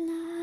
La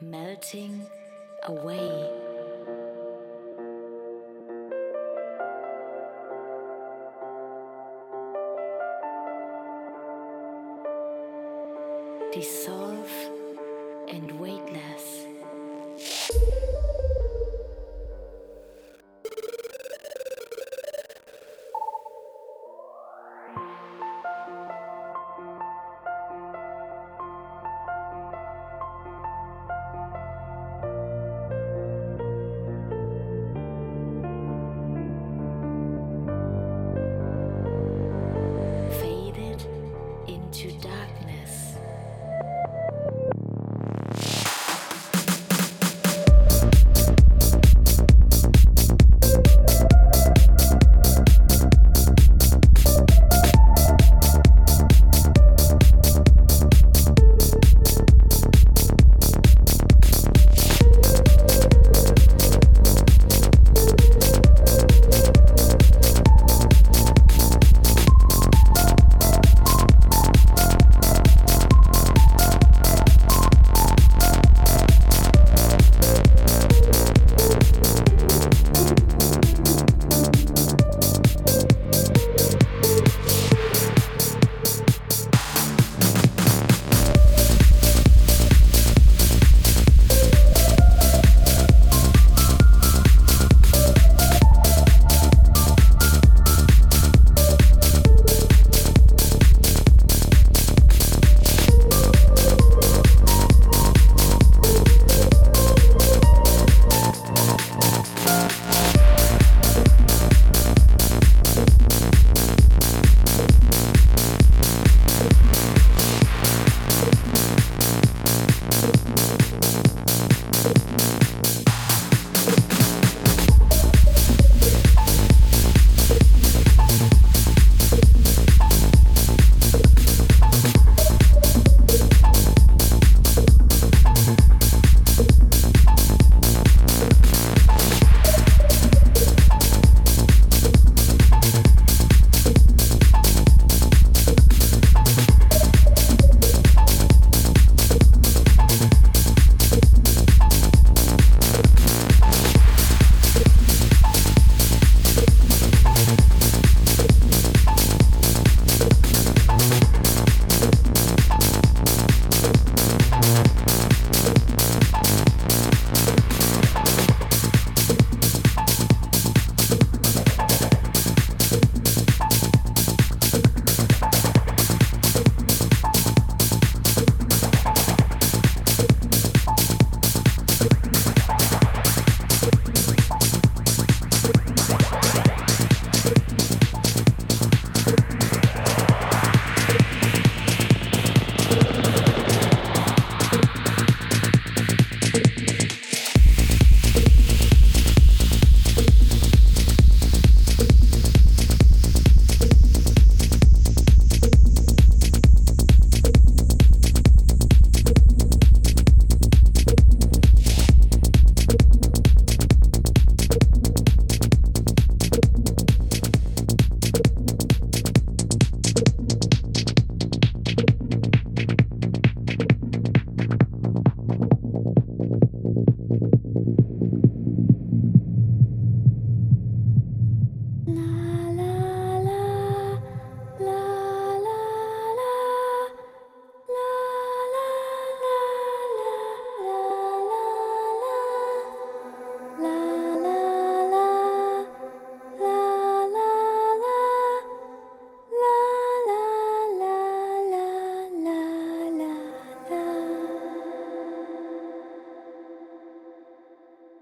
melting away. dissolve